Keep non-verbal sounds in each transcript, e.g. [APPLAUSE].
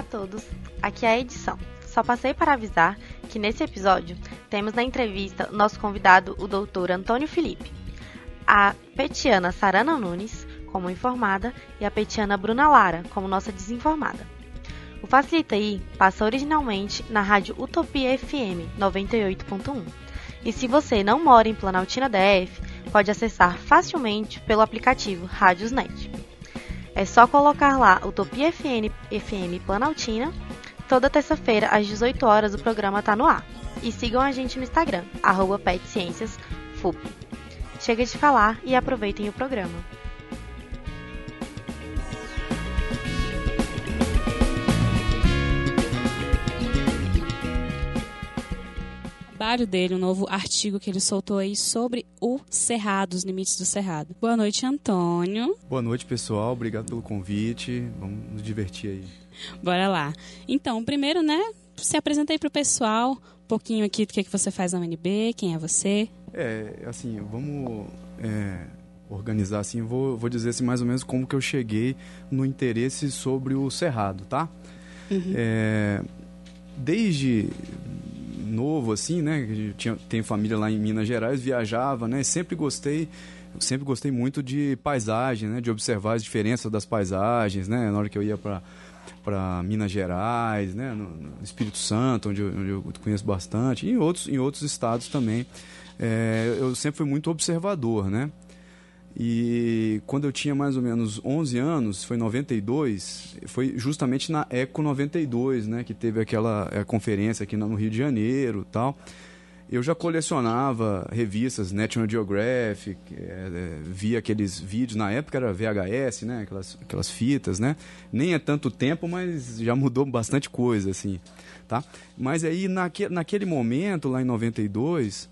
a todos, aqui é a edição. Só passei para avisar que nesse episódio temos na entrevista nosso convidado, o doutor Antônio Felipe, a petiana Sarana Nunes, como informada, e a petiana Bruna Lara, como nossa desinformada. O Facilita aí passa originalmente na rádio Utopia FM 98.1. E se você não mora em Planaltina DF, pode acessar facilmente pelo aplicativo Rádiosnet. É só colocar lá Utopia FM, FM Planaltina. Toda terça-feira, às 18 horas, o programa tá no ar. E sigam a gente no Instagram, arroba. Chega de falar e aproveitem o programa. Trabalho dele, um novo artigo que ele soltou aí sobre o Cerrado, os limites do Cerrado. Boa noite, Antônio. Boa noite, pessoal. Obrigado pelo convite. Vamos nos divertir aí. Bora lá. Então, primeiro, né, se apresenta aí pro pessoal, um pouquinho aqui do que, é que você faz na UNB, quem é você. É, assim, vamos é, organizar assim, vou, vou dizer assim mais ou menos como que eu cheguei no interesse sobre o Cerrado, tá? Uhum. É, desde novo, assim, né? Tinha, tenho família lá em Minas Gerais, viajava, né? Sempre gostei, sempre gostei muito de paisagem, né? De observar as diferenças das paisagens, né? Na hora que eu ia para para Minas Gerais, né? No, no, Espírito Santo, onde eu, onde eu, conheço bastante, e em outros, em outros estados também. É, eu sempre fui muito observador, né? E quando eu tinha mais ou menos 11 anos, foi 92, foi justamente na Eco 92, né, que teve aquela é, conferência aqui no Rio de Janeiro, tal. Eu já colecionava revistas National Geographic, é, via aqueles vídeos, na época era VHS, né, aquelas, aquelas fitas, né? Nem é tanto tempo, mas já mudou bastante coisa, assim, tá? Mas aí, naque, naquele momento, lá em 92,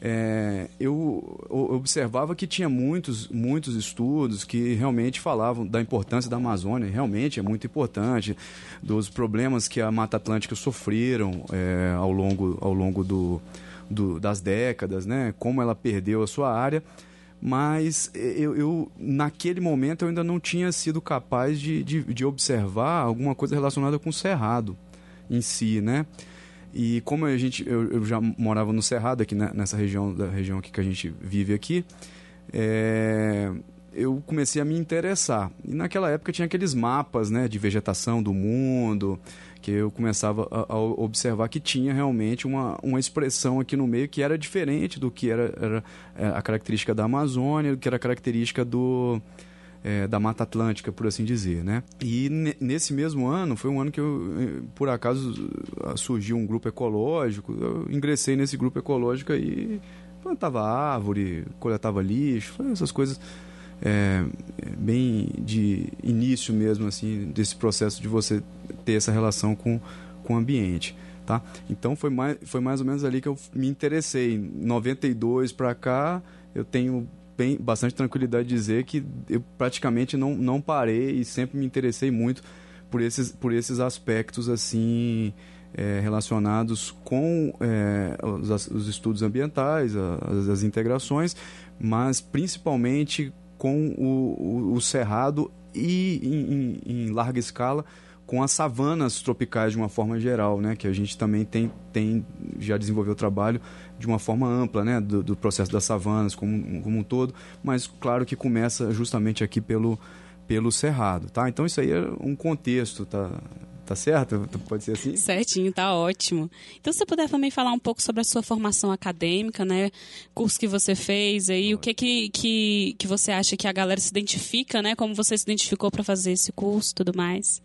é, eu observava que tinha muitos, muitos estudos que realmente falavam da importância da Amazônia, realmente é muito importante, dos problemas que a Mata Atlântica sofreram é, ao longo, ao longo do, do, das décadas, né? como ela perdeu a sua área, mas eu, eu, naquele momento eu ainda não tinha sido capaz de, de, de observar alguma coisa relacionada com o Cerrado em si, né? E como a gente, eu, eu já morava no Cerrado, aqui nessa região, da região que a gente vive aqui, é, eu comecei a me interessar. E naquela época tinha aqueles mapas né, de vegetação do mundo, que eu começava a, a observar que tinha realmente uma, uma expressão aqui no meio que era diferente do que era, era é, a característica da Amazônia, do que era a característica do, é, da Mata Atlântica, por assim dizer, né? E nesse mesmo ano, foi um ano que eu, eh, por acaso, surgiu um grupo ecológico, eu ingressei nesse grupo ecológico e plantava árvore, coletava lixo, essas coisas é, bem de início mesmo, assim, desse processo de você ter essa relação com, com o ambiente. Tá? Então foi mais, foi mais ou menos ali que eu me interessei. Em 92 para cá, eu tenho bem, bastante tranquilidade de dizer que eu praticamente não, não parei e sempre me interessei muito por esses, por esses aspectos assim é, relacionados com é, os, os, estudos ambientais, as, as, integrações, mas principalmente com o, o, o cerrado e em, em, em larga escala com as savanas tropicais de uma forma geral, né? Que a gente também tem, tem já desenvolveu o trabalho de uma forma ampla, né? Do, do, processo das savanas como, como um todo, mas claro que começa justamente aqui pelo, pelo cerrado, tá? Então isso aí é um contexto, tá? Tá certo? Pode ser assim? Certinho, tá ótimo. Então, se você puder também falar um pouco sobre a sua formação acadêmica, né? Curso que você fez aí, o que que, que, que você acha que a galera se identifica, né? Como você se identificou para fazer esse curso tudo mais?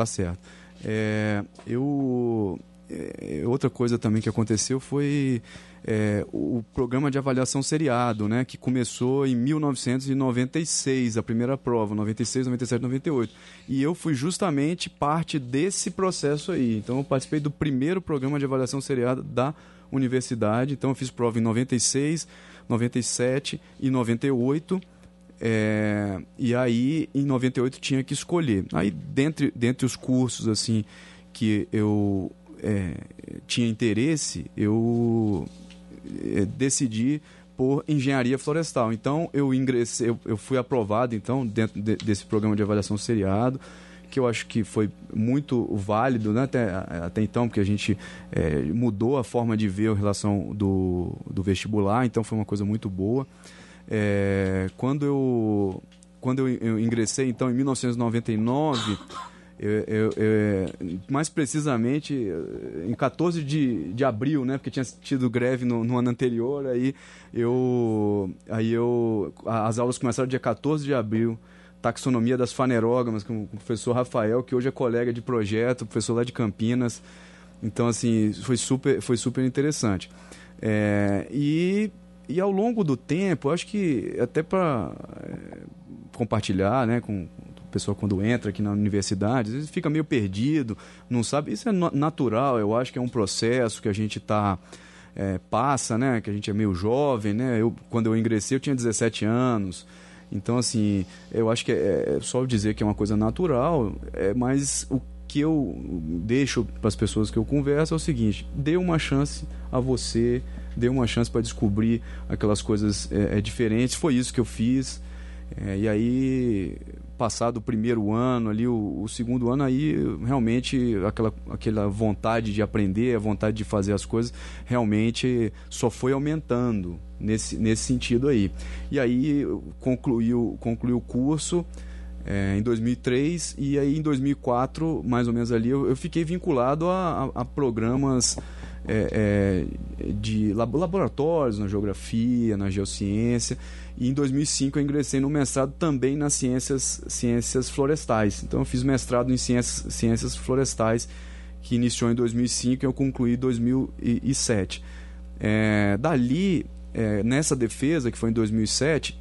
Tá certo. É, eu é, outra coisa também que aconteceu foi é, o programa de avaliação seriado, né, que começou em 1996, a primeira prova, 96, 97, 98. E eu fui justamente parte desse processo aí. Então eu participei do primeiro programa de avaliação seriado da universidade. Então eu fiz prova em 96, 97 e 98 é, e aí, em 98, tinha que escolher. Aí, dentre, dentre os cursos assim que eu é, tinha interesse, eu é, decidi por engenharia florestal. Então, eu ingressei, eu, eu fui aprovado então dentro de, desse programa de avaliação seriado que eu acho que foi muito válido né, até, até então, porque a gente é, mudou a forma de ver a relação do, do vestibular, então foi uma coisa muito boa. É, quando eu, quando eu, eu ingressei, então, em 1999 eu, eu, mais precisamente em 14 de, de abril, né? Porque tinha tido greve no, no, ano anterior, aí eu, aí eu. As aulas começaram dia 14 de abril. Taxonomia das fanerógamas, com o professor Rafael, que hoje é colega de projeto, professor lá de Campinas. Então, assim, foi super, foi super interessante. É, e, e ao longo do tempo, acho que até para é, compartilhar né, com, pessoa quando entra aqui na universidade, às vezes fica meio perdido, não sabe. Isso é natural, eu acho que é um processo que a gente está é, passa, né? Que a gente é meio jovem, né? Eu, quando eu ingressei eu tinha 17 anos. Então, assim, eu acho que é, é só dizer que é uma coisa natural, é, mas o que eu deixo para as pessoas que eu converso é o seguinte: dê uma chance a você, dê uma chance para descobrir aquelas coisas é, é, diferentes. Foi isso que eu fiz. É, e aí passado o primeiro ano ali, o, o, segundo ano, aí realmente aquela, aquela vontade de aprender, a vontade de fazer as coisas, realmente só foi aumentando nesse, nesse sentido aí. E aí concluiu, concluiu o curso é, em 2003 e aí em 2004, mais ou menos ali, eu, eu fiquei vinculado a, a, a programas é, é, de laboratórios na geografia, na geociência e em 2005 eu ingressei no mestrado também nas ciências, ciências florestais. Então eu fiz mestrado em ciências, ciências florestais, que iniciou em 2005 e eu concluí em 2007. É, dali, é, nessa defesa, que foi em 2007,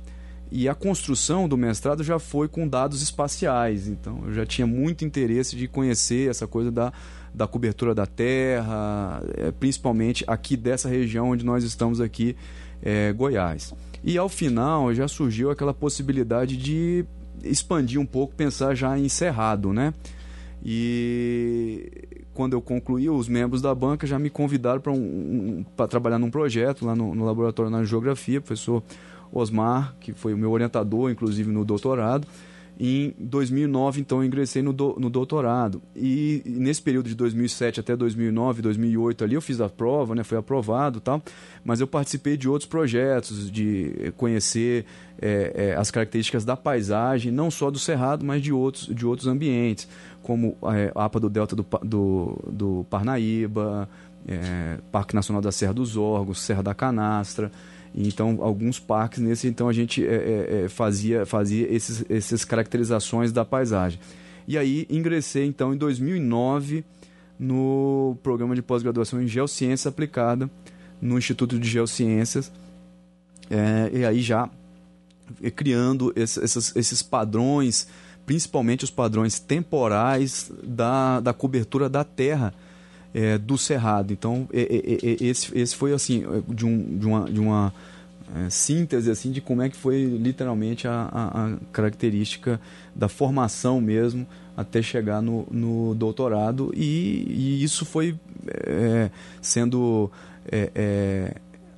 e a construção do mestrado já foi com dados espaciais. Então eu já tinha muito interesse de conhecer essa coisa da, da cobertura da Terra, é, principalmente aqui dessa região onde nós estamos aqui, é, Goiás. E ao final já surgiu aquela possibilidade de expandir um pouco, pensar já em cerrado, né? E quando eu concluí, os membros da banca já me convidaram para um, um, trabalhar num projeto lá no, no laboratório na geografia, professor Osmar, que foi o meu orientador, inclusive no doutorado. Em 2009, então, eu ingressei no, do, no doutorado. E, e, nesse período de 2007 até 2009, 2008 ali, eu fiz a prova, né, fui aprovado tal. Mas eu participei de outros projetos, de conhecer é, é, as características da paisagem, não só do Cerrado, mas de outros, de outros ambientes, como é, a APA do Delta do, do, do Parnaíba, é, Parque Nacional da Serra dos Órgãos, Serra da Canastra. Então, alguns parques nesse, então a gente é, é, é, fazia, fazia esses, essas caracterizações da paisagem. E aí ingressei então em 2009 no programa de pós-graduação em Geociência Aplicada no Instituto de Geociências. É, e aí já criando esses, esses padrões, principalmente os padrões temporais da, da cobertura da Terra é, do cerrado. Então, é, é, é, esse, esse foi assim de, um, de uma, de uma é, síntese assim de como é que foi literalmente a, a, a característica da formação mesmo até chegar no, no doutorado e, e isso foi é, sendo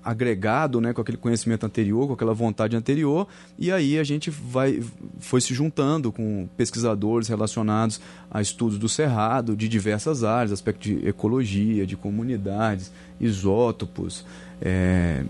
agregado né, com aquele conhecimento anterior, com aquela vontade anterior, e aí a gente vai, foi se juntando com pesquisadores relacionados a estudos do cerrado, de diversas áreas, aspecto de ecologia, de comunidades, isótopos, é,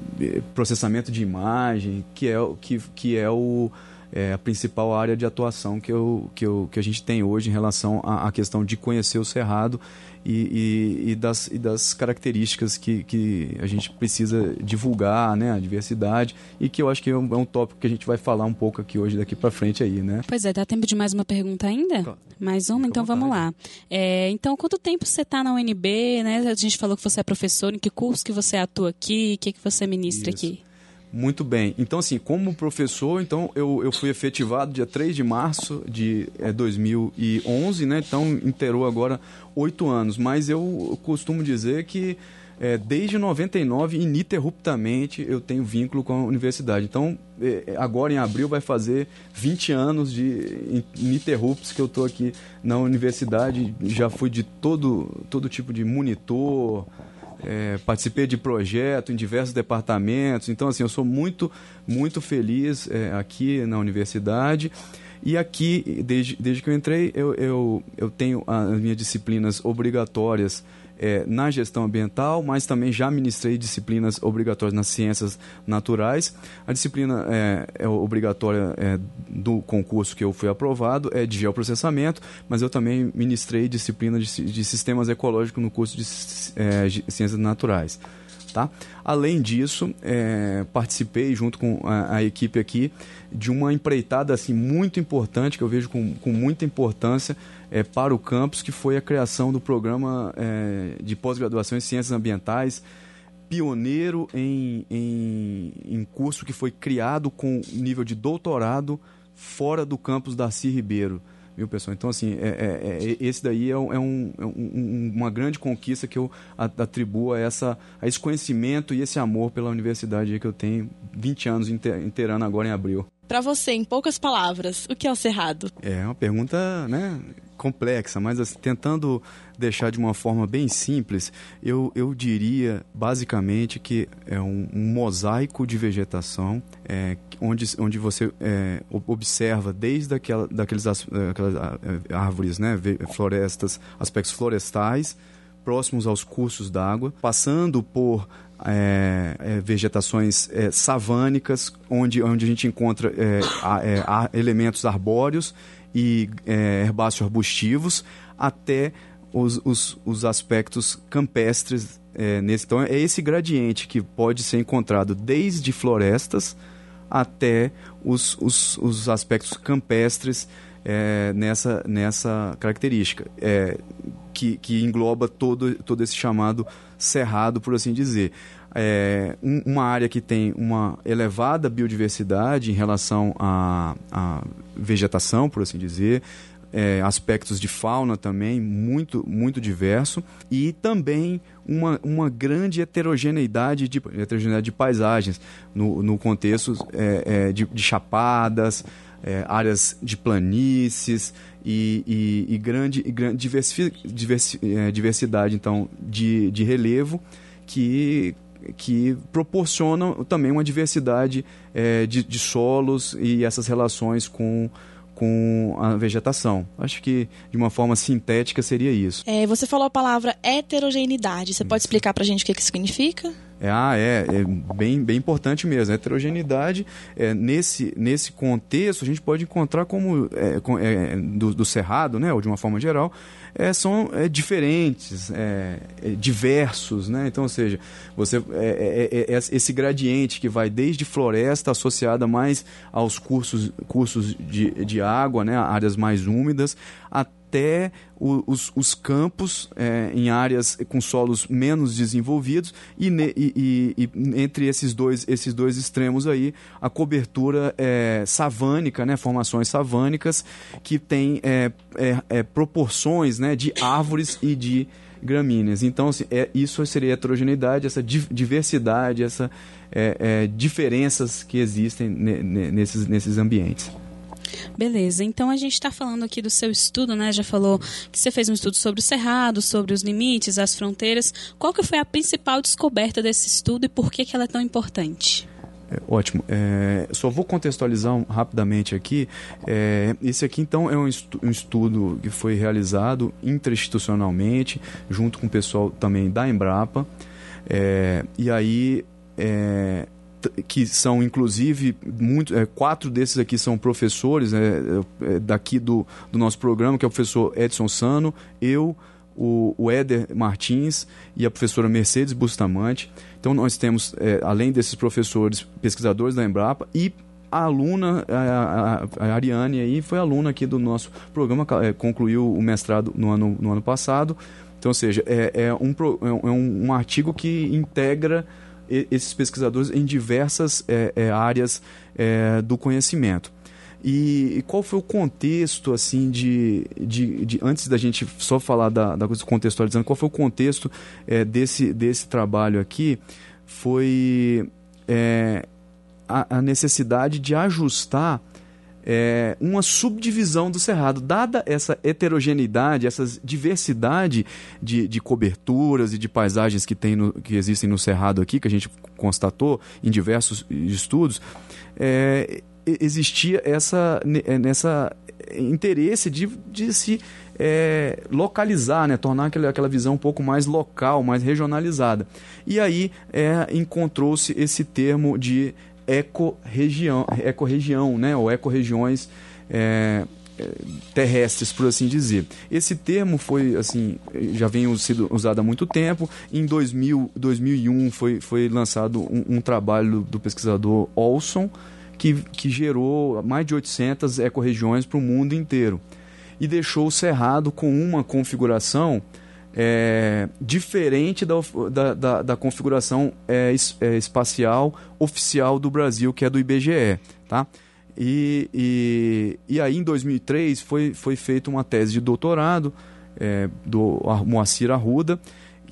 processamento de imagem, que é, que, que é o, é a principal área de atuação que, eu, que, eu, que a gente tem hoje em relação à, à questão de conhecer o cerrado e, e, e, das, e das características que, que a gente precisa divulgar, né, a diversidade, e que eu acho que é um, é um tópico que a gente vai falar um pouco aqui hoje, daqui para frente aí, né? Pois é, dá tempo de mais uma pergunta ainda? Claro. Mais uma? então vamos lá. É, então, quanto tempo você está na UNB, né? A gente falou que você é professor, em que curso que você atua aqui, o que, que você ministra Isso. aqui? Muito bem. Então, assim, como professor, então eu, eu fui efetivado dia 3 de março de é, 2011, né? Então, inteirou agora oito anos. Mas eu costumo dizer que é, desde 99, ininterruptamente, eu tenho vínculo com a universidade. Então, é, agora em abril vai fazer 20 anos de ininterruptos que eu estou aqui na universidade. Já fui de todo, todo tipo de monitor, é, participei de projetos em diversos departamentos. Então, assim, eu sou muito, muito feliz é, aqui na universidade. E aqui, desde, desde que eu entrei, eu, eu, eu tenho as minhas disciplinas obrigatórias é, na gestão ambiental, mas também já ministrei disciplinas obrigatórias nas ciências naturais. A disciplina é, é obrigatória é, do concurso que eu fui aprovado é de geoprocessamento, mas eu também ministrei disciplina de, de sistemas ecológicos no curso de é, ciências naturais. Tá? Além disso, é, participei junto com a, a, equipe aqui de uma empreitada assim, muito importante, que eu vejo com, com muita importância é, para o campus, que foi a criação do programa é, de pós-graduação em Ciências Ambientais, pioneiro em, em, em curso que foi criado com nível de doutorado fora do campus Darcy Ribeiro viu pessoal? Então assim, é, é, é, esse daí é, um, é um, é uma grande conquista que eu atribuo a, essa, a esse conhecimento e esse amor pela universidade que eu tenho 20 anos inteirando agora em abril. Para você, em poucas palavras, o que é o Cerrado? É uma pergunta, né, complexa, mas assim, tentando deixar de uma forma bem simples, eu, eu diria basicamente que é um, um mosaico de vegetação é, onde, onde você é, observa desde aquela, daqueles, aquelas árvores, né, florestas, aspectos florestais, próximos aos cursos d'água, passando por é, é, vegetações é, savânicas, onde, onde a gente encontra é, a, é, elementos arbóreos e é, herbáceos arbustivos, até os, os, os aspectos campestres nesse. Então, é esse gradiente que pode ser encontrado desde florestas até os, os, os aspectos campestres nessa, nessa característica, que, que engloba todo, todo esse chamado cerrado, por assim dizer. É, um, uma área que tem uma elevada biodiversidade em relação à, à vegetação, por assim dizer, é, aspectos de fauna também muito muito diverso e também uma, uma grande heterogeneidade de, heterogeneidade de paisagens no, no contexto é, é, de, de, chapadas, é, áreas de planícies e, e, e grande, e grande diversi, diversi, é, diversidade então de, de relevo que que proporcionam também uma diversidade é, de, de, solos e essas relações com, com a vegetação. Acho que de uma forma sintética seria isso. É, você falou a palavra heterogeneidade. Você pode explicar para a gente o que, que significa? É, ah, é, é bem, bem importante mesmo. A heterogeneidade, é, nesse, nesse contexto, a gente pode encontrar como é, é, do, do, cerrado, né, ou de uma forma geral, é, são é, diferentes, diversos. Né? Então, ou seja, você, esse gradiente que vai desde floresta associada mais aos cursos, cursos de, de água, né, áreas mais úmidas, até até os, os campos é, em áreas com solos menos desenvolvidos e, e, e, e, entre esses dois, esses dois extremos aí a cobertura é, savânica, né, formações savânicas que tem é, é, é proporções né, de árvores e de gramíneas. Então, assim, é, isso seria heterogeneidade, essa diversidade, essas é, diferenças que existem nesses, nesses ambientes. Beleza, então a gente está falando aqui do seu estudo, né? Já falou que você fez um estudo sobre o cerrado, sobre os limites, as fronteiras. Qual que foi a principal descoberta desse estudo e por que, que ela é tão importante? É, ótimo. É, só vou contextualizar um, rapidamente aqui. É, esse aqui, então, é um, estu um, estudo que foi realizado interinstitucionalmente, junto com o pessoal também da Embrapa. É, e aí, é, que são inclusive muito, é, quatro desses aqui são professores né, é, daqui do, do nosso programa, que é o professor Edson Sano, eu, o, o Éder Martins e a professora Mercedes Bustamante. Então nós temos, é, além desses professores, pesquisadores da Embrapa e a aluna, a, a, a, Ariane aí, foi aluna aqui do nosso programa, é, concluiu o mestrado no ano, no ano passado. Então, ou seja, é, é, um, é um, um artigo que integra esses pesquisadores em diversas é, é, áreas é, do conhecimento. E, e, qual foi o contexto, assim, de, de, de, antes da gente só falar da, da coisa contextualizando, qual foi o contexto é, desse, desse trabalho aqui? Foi é, a, a necessidade de ajustar é, uma subdivisão do cerrado. Dada essa heterogeneidade, essa diversidade de, de coberturas e de paisagens que, tem no, que existem no cerrado aqui, que a gente constatou em diversos estudos, é, existia essa nessa interesse de, de se é, localizar, né? tornar aquela, aquela visão um pouco mais local, mais regionalizada. E aí é, encontrou-se esse termo de ecorregião, ecorregião né? ou ecorregiões é, é, terrestres, por assim dizer. Esse termo foi assim, já vem sido usado há muito tempo. Em 2000, 2001 foi, foi lançado um, um trabalho do pesquisador Olson que, que gerou mais de 800 ecorregiões para o mundo inteiro e deixou o Cerrado com uma configuração é, diferente da, da, da, da configuração é, é, espacial oficial do Brasil, que é do IBGE. Tá? E, e, e aí, em 2003, foi, foi feita uma tese de doutorado é, do Moacir Arruda,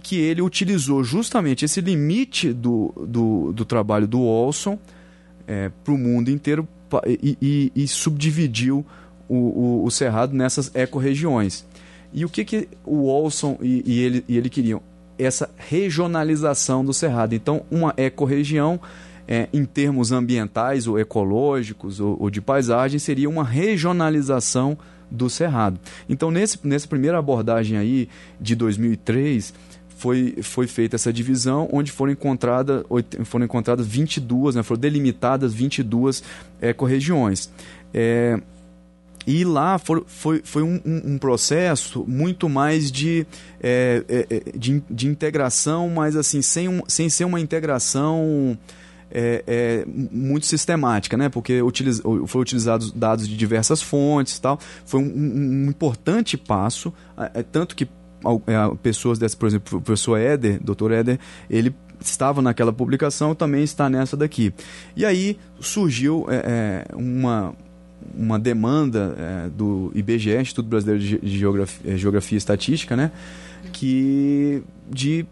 que ele utilizou justamente esse limite do, do, do trabalho do Olson é, para o mundo inteiro e, e, e subdividiu o, o, o Cerrado nessas ecorregiões. E o que, que o Olson e, e, ele, e ele queriam? Essa regionalização do Cerrado. Então, uma ecorregião, é, em termos ambientais ou ecológicos ou, ou de paisagem, seria uma regionalização do Cerrado. Então, nesse, nessa primeira abordagem aí de 2003, foi, foi feita essa divisão, onde foram encontradas, foram encontradas 22, né, foram delimitadas 22 ecorregiões. É, e lá for, foi, foi um, um, processo muito mais de, é, é, é, de, de, integração, mas assim, sem, um, sem ser uma integração é, é, muito sistemática, né? Porque utiliz, foram utilizados dados de diversas fontes e tal. Foi um, um importante passo, é, tanto que pessoas dessa, por exemplo, o professor Éder, doutor Éder, ele estava naquela publicação, também está nessa daqui. E aí surgiu uma uma demanda é, do IBGE, Instituto Brasileiro de Geografia, é, Geografia e Estatística, né, que de,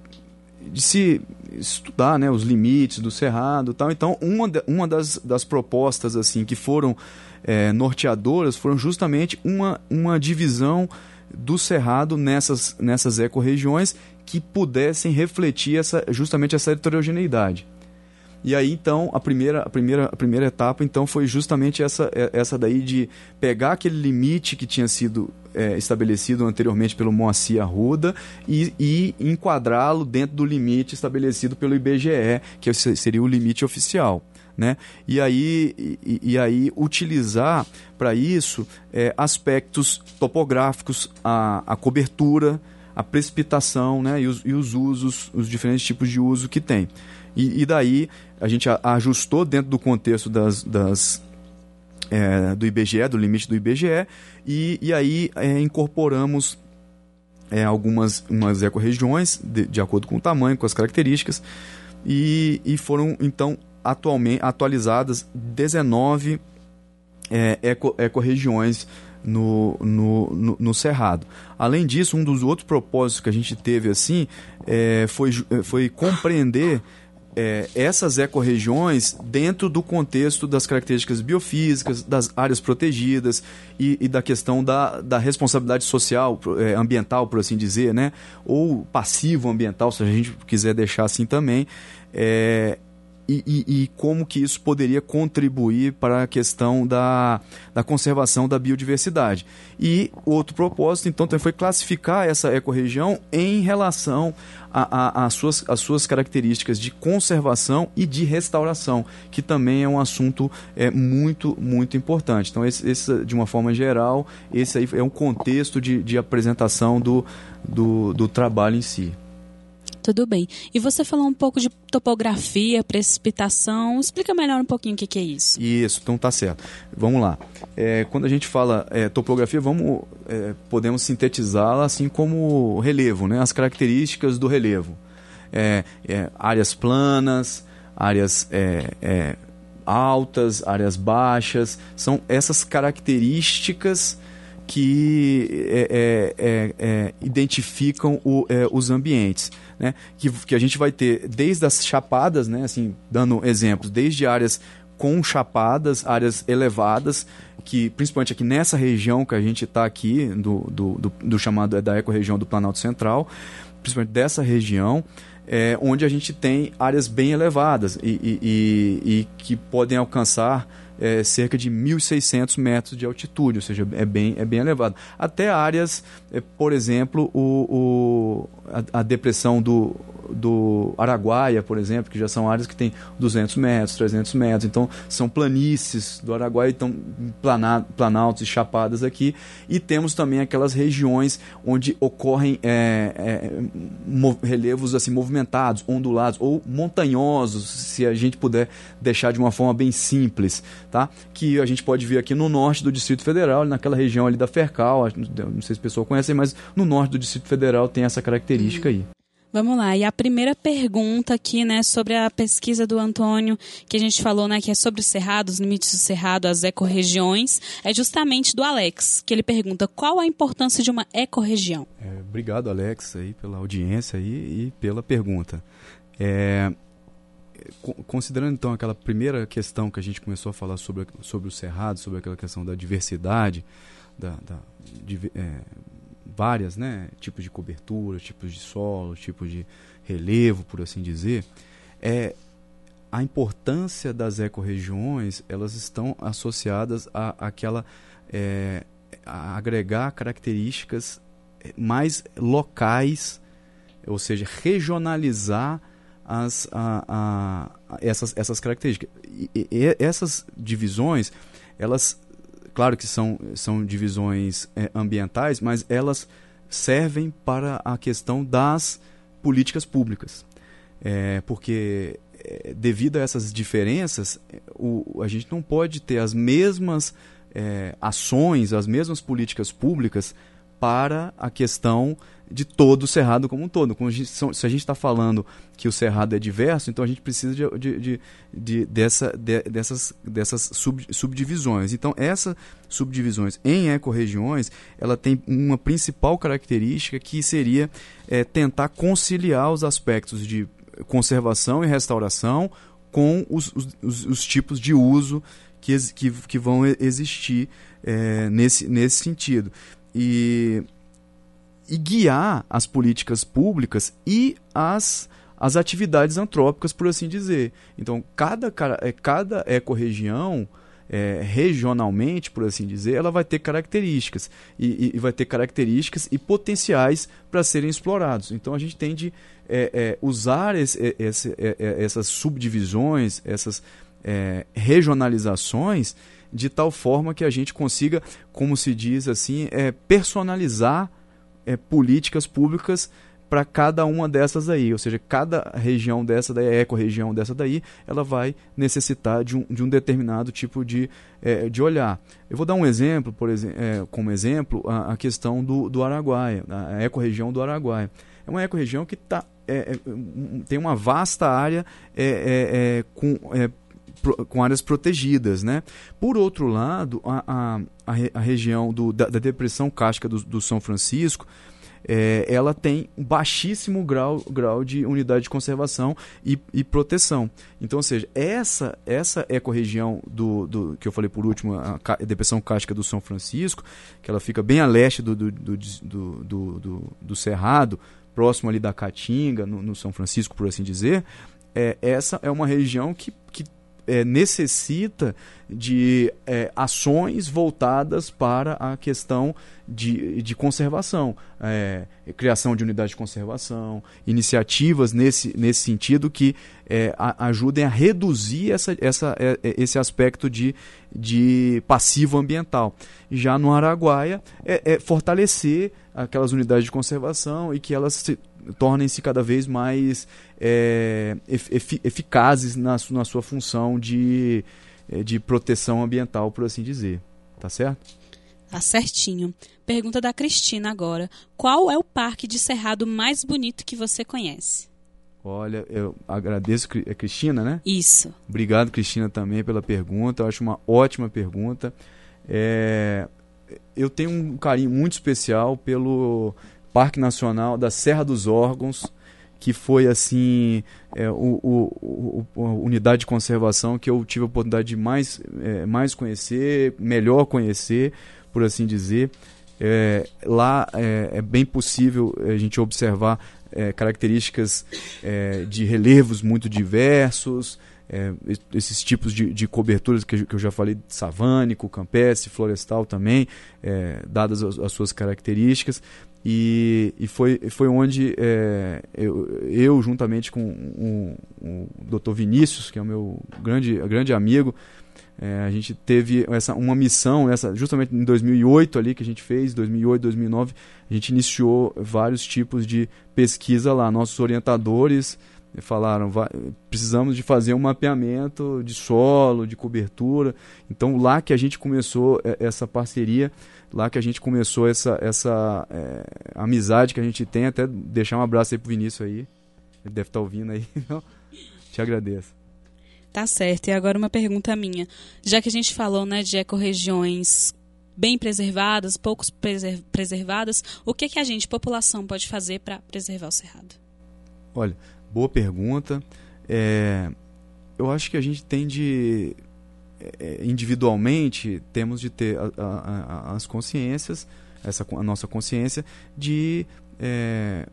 de se estudar né, os limites do cerrado tal. Então, uma, de, uma das, das propostas assim que foram é, norteadoras foram justamente uma, uma divisão do cerrado nessas, nessas ecorregiões que pudessem refletir essa, justamente essa heterogeneidade. E aí então a primeira, a primeira, a primeira etapa então foi justamente essa, é, essa daí de pegar aquele limite que tinha sido é, estabelecido anteriormente pelo Moacir Arruda e, e enquadrá-lo dentro do limite estabelecido pelo IBGE, que seria o limite oficial. Né? E, aí, e, e aí utilizar para isso é, aspectos topográficos, a, a cobertura, a precipitação né? e, os, e os usos, os diferentes tipos de uso que tem. E, e daí a gente ajustou dentro do contexto das, das é, do IBGE, do limite do IBGE, e, e aí é, incorporamos é, algumas umas ecorregiões de, de acordo com o tamanho, com as características, e, e foram então atualmente atualizadas 19 é, eco, no, no, no, no, Cerrado. Além disso, um dos outros propósitos que a gente teve assim é, foi, foi compreender é, essas ecorregiões dentro do contexto das características biofísicas, das áreas protegidas e, e da questão da, da responsabilidade social, é, ambiental, por assim dizer, né? ou passivo ambiental, se a gente quiser deixar assim também. É, e, e, e, como que isso poderia contribuir para a questão da, da conservação da biodiversidade. E outro propósito, então, foi classificar essa ecorregião em relação às suas, as suas características de conservação e de restauração, que também é um assunto é, muito, muito importante. Então, esse, esse, de uma forma geral, esse aí é um contexto de, de apresentação do, do, do trabalho em si. Tudo bem. E você falou um pouco de topografia, precipitação. Explica melhor um pouquinho o que, que é isso. Isso, então tá certo. Vamos lá. É, quando a gente fala é, topografia, vamos, é, podemos sintetizá-la assim como relevo, né? as características do relevo. É, é, áreas planas, áreas é, altas, áreas baixas, são essas características que é, é, é, identificam o, os ambientes né? Que, que a gente vai ter desde as chapadas, né? Assim, dando exemplos, desde áreas com chapadas, áreas elevadas, que principalmente aqui nessa região que a gente está aqui, do, do, do, do, chamado é da ecorregião do Planalto Central, principalmente dessa região, é, onde a gente tem áreas bem elevadas e, e, e, e que podem alcançar é, cerca de 1.600 metros de altitude, ou seja, é bem, é bem elevado. Até áreas, é, por exemplo, o, o a, a, depressão do, do Araguaia, por exemplo, que já são áreas que têm 200 metros, 300 metros. Então, são planícies do Araguaia, então plana, planaltos e chapadas aqui. E temos também aquelas regiões onde ocorrem é, é, relevos assim movimentados, ondulados ou montanhosos, se a gente puder deixar de uma forma bem simples, tá? Que a gente pode ver aqui no norte do Distrito Federal, naquela região ali da Fercal, não sei se o pessoal conhece, mas no norte do Distrito Federal tem essa característica aí. Vamos lá. E a primeira pergunta aqui, né, sobre a pesquisa do Antônio, que a gente falou, né, que é sobre o cerrado, os limites do cerrado, as ecorregiões, é justamente do Alex, que ele pergunta qual a importância de uma ecorregião. É, obrigado, Alex, aí pela audiência aí e pela pergunta. É, considerando então aquela primeira questão que a gente começou a falar sobre, sobre o cerrado, sobre aquela questão da diversidade, da, da de, é, várias, né, tipos de cobertura, tipos de solo, tipos de relevo, por assim dizer, é a importância das ecorregiões, elas estão associadas a aquela é, a agregar características mais locais, ou seja, regionalizar as, a, a, essas, essas características. E, e, essas divisões, elas Claro que são, são divisões é, ambientais, mas elas servem para a questão das políticas públicas. É, porque, é, devido a essas diferenças, o, a gente não pode ter as mesmas é, ações, as mesmas políticas públicas para a questão de todo o cerrado como um todo. Se a gente está falando que o cerrado é diverso, então a gente precisa de, de, de, de dessa, dessas, dessas sub, subdivisões. Então, essas subdivisões em ecorregiões, ela tem uma principal característica que seria é, tentar conciliar os aspectos de conservação e restauração com os, os, os tipos de uso que, que, que vão existir é, nesse, nesse sentido. E e guiar as políticas públicas e as, as atividades antrópicas, por assim dizer. Então, cada, é, cada ecorregião, é, regionalmente, por assim dizer, ela vai ter características e, e vai ter características e potenciais para serem explorados. Então a gente tem de é, é, usar esse, esse, é, é, essas subdivisões, essas regionalizações de tal forma que a gente consiga, como se diz assim, personalizar é, políticas públicas para cada uma dessas aí, ou seja, cada região dessa daí, ecorregião dessa daí, ela vai necessitar de um, de um determinado tipo de, é, de olhar. Eu vou dar um exemplo, por exemplo, é, como exemplo, a, a, questão do, do Araguaia, a ecorregião do Araguaia. É uma ecorregião que tá, é, é tem uma vasta área é, com com áreas protegidas. Né? Por outro lado, a, a, a região do, da, da, depressão cástica do, do São Francisco, é, ela tem um baixíssimo grau, grau de unidade de conservação e, e proteção. Então, ou seja, essa, essa ecorregião do, do, que eu falei por último, a, depressão cástica do São Francisco, que ela fica bem a leste do, do, do, do, do, do Cerrado, próximo ali da Caatinga, no, no São Francisco, por assim dizer, é, essa é uma região que, que é, necessita de é, ações voltadas para a questão de, de conservação, é, criação de unidade de conservação, iniciativas nesse, nesse sentido que é, a, ajudem a reduzir essa, essa, é, é, esse aspecto de, de passivo ambiental. Já no Araguaia, é, fortalecer aquelas unidades de conservação e que elas se tornem-se cada vez mais é, eficazes na, na sua função de, é, de proteção ambiental, por assim dizer. Tá certo? Tá certinho. Pergunta da Cristina agora. Qual é o parque de cerrado mais bonito que você conhece? Olha, eu agradeço, é Cristina, né? Isso. Obrigado, Cristina, também pela pergunta. Eu acho uma ótima pergunta. É, eu tenho um carinho muito especial pelo Parque Nacional da Serra dos Órgãos, que foi assim é, o, o, o, a unidade de conservação que eu tive a oportunidade de mais, é, mais conhecer, melhor conhecer, por assim dizer. É, lá é, é, bem possível a gente observar é, características é, de relevos muito diversos, é, esses tipos de, de coberturas que, que, eu já falei, savânico, campestre, florestal também, é, dadas as, as, suas características. E, e foi, foi onde é, eu, eu, juntamente com o, Dr. Vinícius, que é o meu grande, grande amigo, é, a gente teve essa, uma missão, essa justamente em 2008 ali que a gente fez, 2008, 2009, a gente iniciou vários tipos de pesquisa lá. Nossos orientadores falaram, precisamos de fazer um mapeamento de solo, de cobertura. Então lá que a gente começou é, essa parceria, lá que a gente começou essa, essa é, amizade que a gente tem, até deixar um abraço aí pro Vinícius aí, ele deve estar tá ouvindo aí, [LAUGHS] então, te agradeço. Tá certo. E agora uma pergunta minha. Já que a gente falou né, de ecorregiões bem preservadas, poucos preser preservadas, o que, que a gente, população, pode fazer para preservar o cerrado? Olha, boa pergunta. É, eu acho que a gente tem de é, individualmente temos de ter a, a, a, as consciências, essa a nossa consciência de é,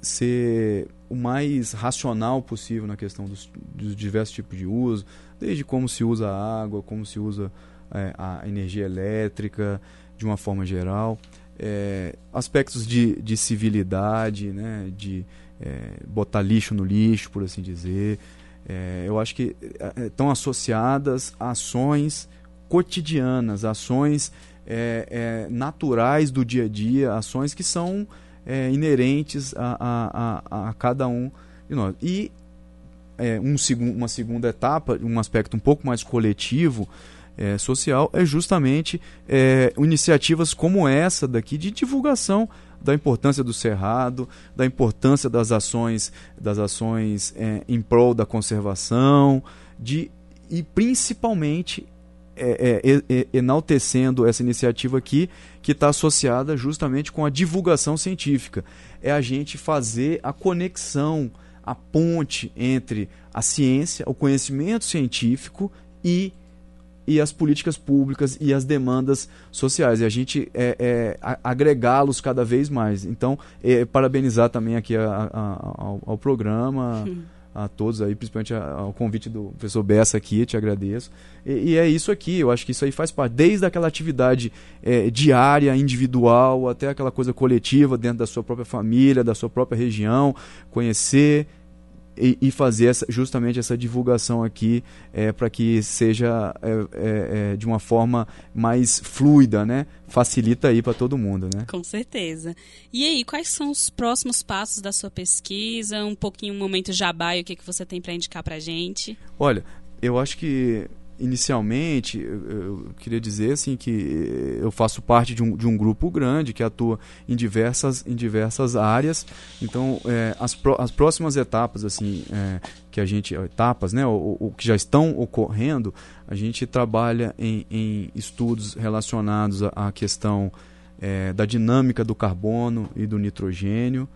ser o mais racional possível na questão dos, dos, diversos tipos de uso, desde como se usa a água, como se usa é, a energia elétrica, de uma forma geral, é, aspectos de, de civilidade, né, de é, botar lixo no lixo, por assim dizer. É, eu acho que é, estão associadas ações cotidianas, ações é, naturais do dia a dia, ações que são é, inerentes a, a, a, a, cada um de nós. E é, um segun, uma segunda etapa, um aspecto um pouco mais coletivo, é, social, é justamente é, iniciativas como essa daqui de divulgação da importância do cerrado, da importância das ações, das ações é, em prol da conservação, de e principalmente é, é, enaltecendo essa iniciativa aqui, que está associada justamente com a divulgação científica. É a gente fazer a conexão, a ponte entre a ciência, o conhecimento científico e, e as políticas públicas e as demandas sociais. E a gente é, é agregá-los cada vez mais. Então, é, parabenizar também aqui a, a, ao, ao, programa. a todos aí, principalmente ao convite do professor Bessa aqui, te agradeço. E, e, é isso aqui, eu acho que isso aí faz parte, desde aquela atividade é, diária, individual, até aquela coisa coletiva dentro da sua própria família, da sua própria região, conhecer, e, e, fazer essa, justamente essa divulgação aqui é, para que seja é, é, é, de uma forma mais fluida, né? Facilita aí para todo mundo, né? Com certeza. E aí, quais são os próximos passos da sua pesquisa? Um pouquinho um momento jabá e o que, que você tem para indicar para gente? Olha, eu acho que inicialmente, eu, queria dizer assim que eu faço parte de um, de um grupo grande que atua em diversas, em diversas áreas. Então, é, as, pro, as próximas etapas assim é, que a gente etapas, né, o, que já estão ocorrendo, a gente trabalha em, em estudos relacionados à, à questão é, da dinâmica do carbono e do nitrogênio.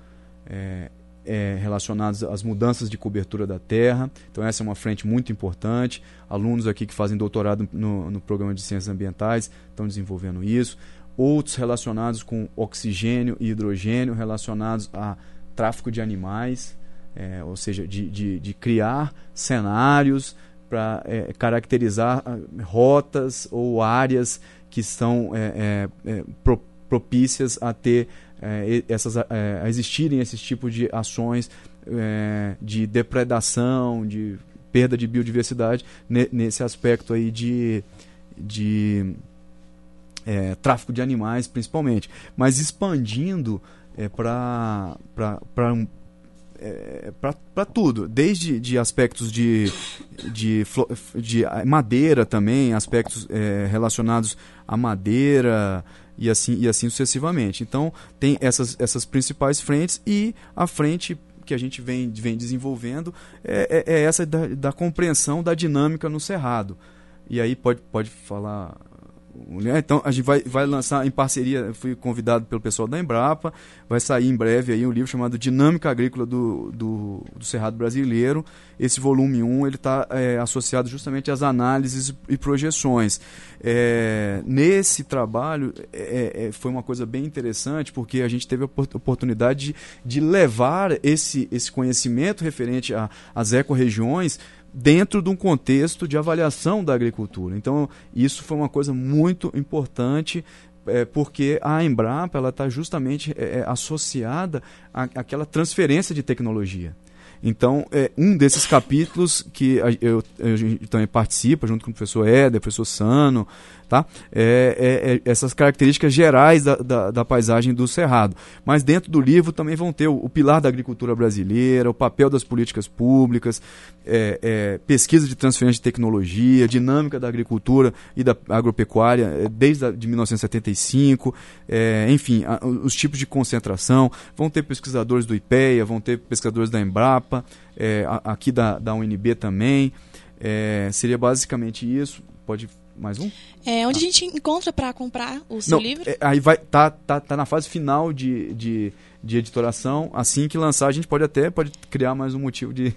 É, relacionados às mudanças de cobertura da terra. Então, essa é uma frente muito importante. Alunos aqui que fazem doutorado no, no programa de ciências ambientais estão desenvolvendo isso. Outros relacionados com oxigênio e hidrogênio, relacionados a tráfico de animais, é, ou seja, de, de, de criar cenários para é, caracterizar ah, rotas ou áreas que estão é, é, é propícias a ter é, essas, é, existirem esses tipos de ações é, de depredação, de perda de biodiversidade ne, nesse aspecto aí de, de é, tráfico de animais principalmente, mas expandindo é, para é, para tudo, desde de aspectos de, de, de madeira também, aspectos é, relacionados à madeira, e assim, e assim sucessivamente. Então, tem essas, essas principais frentes e a frente que a gente vem, vem desenvolvendo é, é, é essa da, da, compreensão da dinâmica no cerrado. E aí pode, pode falar então a gente vai, vai lançar em parceria, fui convidado pelo pessoal da Embrapa, vai sair em breve aí um livro chamado Dinâmica Agrícola do, do, do Cerrado Brasileiro. Esse volume 1 ele está é, associado justamente às análises e projeções. É, nesse trabalho é, é foi uma coisa bem interessante porque a gente teve a oportunidade de, de levar esse, esse conhecimento referente às ecorregiões dentro de um contexto de avaliação da agricultura. Então, isso foi uma coisa muito importante é, porque a Embrapa está justamente é, é associada à, àquela transferência de tecnologia. Então, é um desses capítulos que eu, eu também participo, junto com o professor Éder, professor Sano, tá? É, é, é, essas características gerais da, da, da, paisagem do Cerrado. Mas dentro do livro também vão ter o, o pilar da agricultura brasileira, o papel das políticas públicas, é, é, pesquisa de transferência de tecnologia, dinâmica da agricultura e da agropecuária é, desde a, de 1975, é, enfim, a, os tipos de concentração. Vão ter pesquisadores do IPEA, vão ter pesquisadores da Embrapa, aqui da, da UNB também. seria basicamente isso. Pode mais um? É, onde ah. a gente encontra para comprar o seu Não, livro? É, aí vai tá, tá, tá na fase final de, de, de, editoração. Assim que lançar, a gente pode até pode criar mais um motivo de.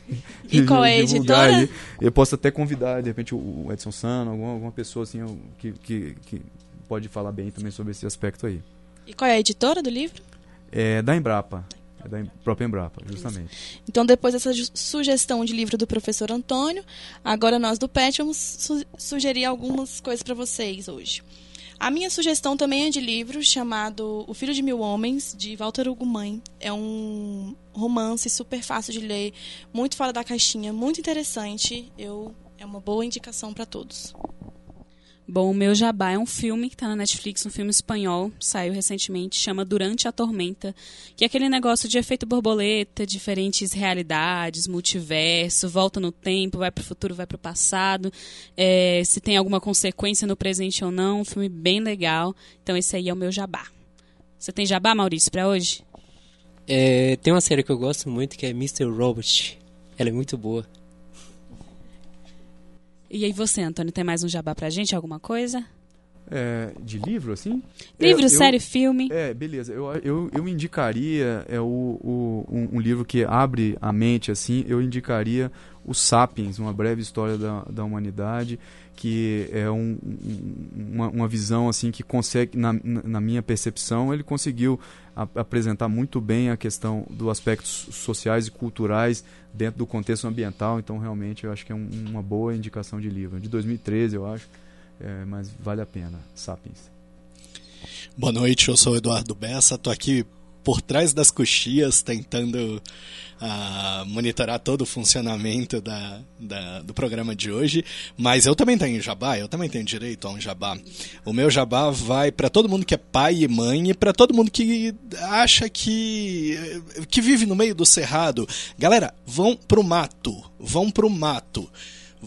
E [LAUGHS] de, qual é a editora? Aí. Eu posso até convidar, de repente, o Edson Sano, alguma, alguma pessoa assim que, que, que pode falar bem também sobre esse aspecto aí. E qual é a editora do livro? É da Embrapa. É da própria Embrapa, justamente. Então, depois dessa sugestão de livro do professor Antônio, agora nós do PET vamos su sugerir algumas coisas para vocês hoje. A minha sugestão também é de livro chamado O Filho de Mil Homens, de Walter Ugumãe. É um romance super fácil de ler, muito fora da caixinha, muito interessante. Eu é uma boa indicação para todos. Bom, o meu jabá é um filme que está na Netflix, um filme espanhol, saiu recentemente, chama Durante a Tormenta, que é aquele negócio de efeito borboleta, diferentes realidades, multiverso, volta no tempo, vai para o futuro, vai para o passado, é, se tem alguma consequência no presente ou não, um filme bem legal. Então esse aí é o meu jabá. Você tem jabá, Maurício, para hoje? É, tem uma série que eu gosto muito que é Mr. Robot. Ela é muito boa. E aí você, Antônio, tem mais um jabá pra gente, alguma coisa? É, de livro, assim? Livro, é, série, filme. É, beleza. Eu, eu, eu indicaria é, o, o um, um, livro que abre a mente, assim, eu indicaria o Sapiens, Uma Breve História da, da Humanidade, que é um, uma, uma visão, assim, que consegue, na, na minha percepção, ele conseguiu apresentar muito bem a questão dos aspectos sociais e culturais dentro do contexto ambiental. Então, realmente, eu acho que é um, uma boa indicação de livro. De 2013, eu acho, é, mas vale a pena. Sapiens. Boa noite, eu sou o Eduardo Bessa, estou aqui por trás das coxias tentando uh, monitorar todo o funcionamento da, da, do programa de hoje. Mas eu também tenho jabá, eu também tenho direito a um jabá. O meu jabá vai para todo mundo que é pai e mãe e para todo mundo que acha que que vive no meio do cerrado. Galera, vão pro mato, vão pro mato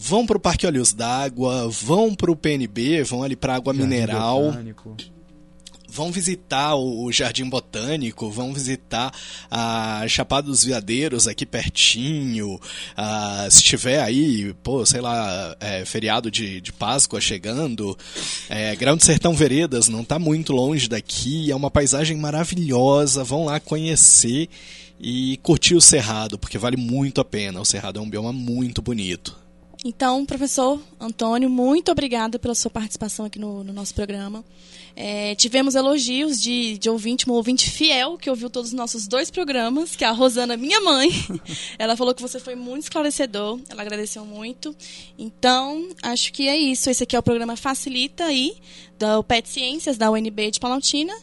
vão para o Parque Olhos d'Água, vão para o PNB, vão ali para água Jardim mineral. Botânico vão visitar o Jardim Botânico, vão visitar a Chapada dos Veadeiros aqui pertinho. Se tiver aí, pô, sei lá, é, feriado de, de Páscoa chegando, é, Grão Sertão Veredas não está muito longe daqui, é uma paisagem maravilhosa, vão lá conhecer e curtir o Cerrado, porque vale muito a pena. O Cerrado é um bioma muito bonito. Então, professor Antônio, muito obrigada pela sua participação aqui no, no nosso programa. É, tivemos elogios de, de ouvinte, uma ouvinte fiel, que ouviu todos os nossos dois programas, que é a Rosana, minha mãe. [LAUGHS] ela falou que você foi muito esclarecedor, ela agradeceu muito. Então, acho que é isso. Esse aqui é o programa Facilita aí, da PET Ciências, da UNB de Planaltina.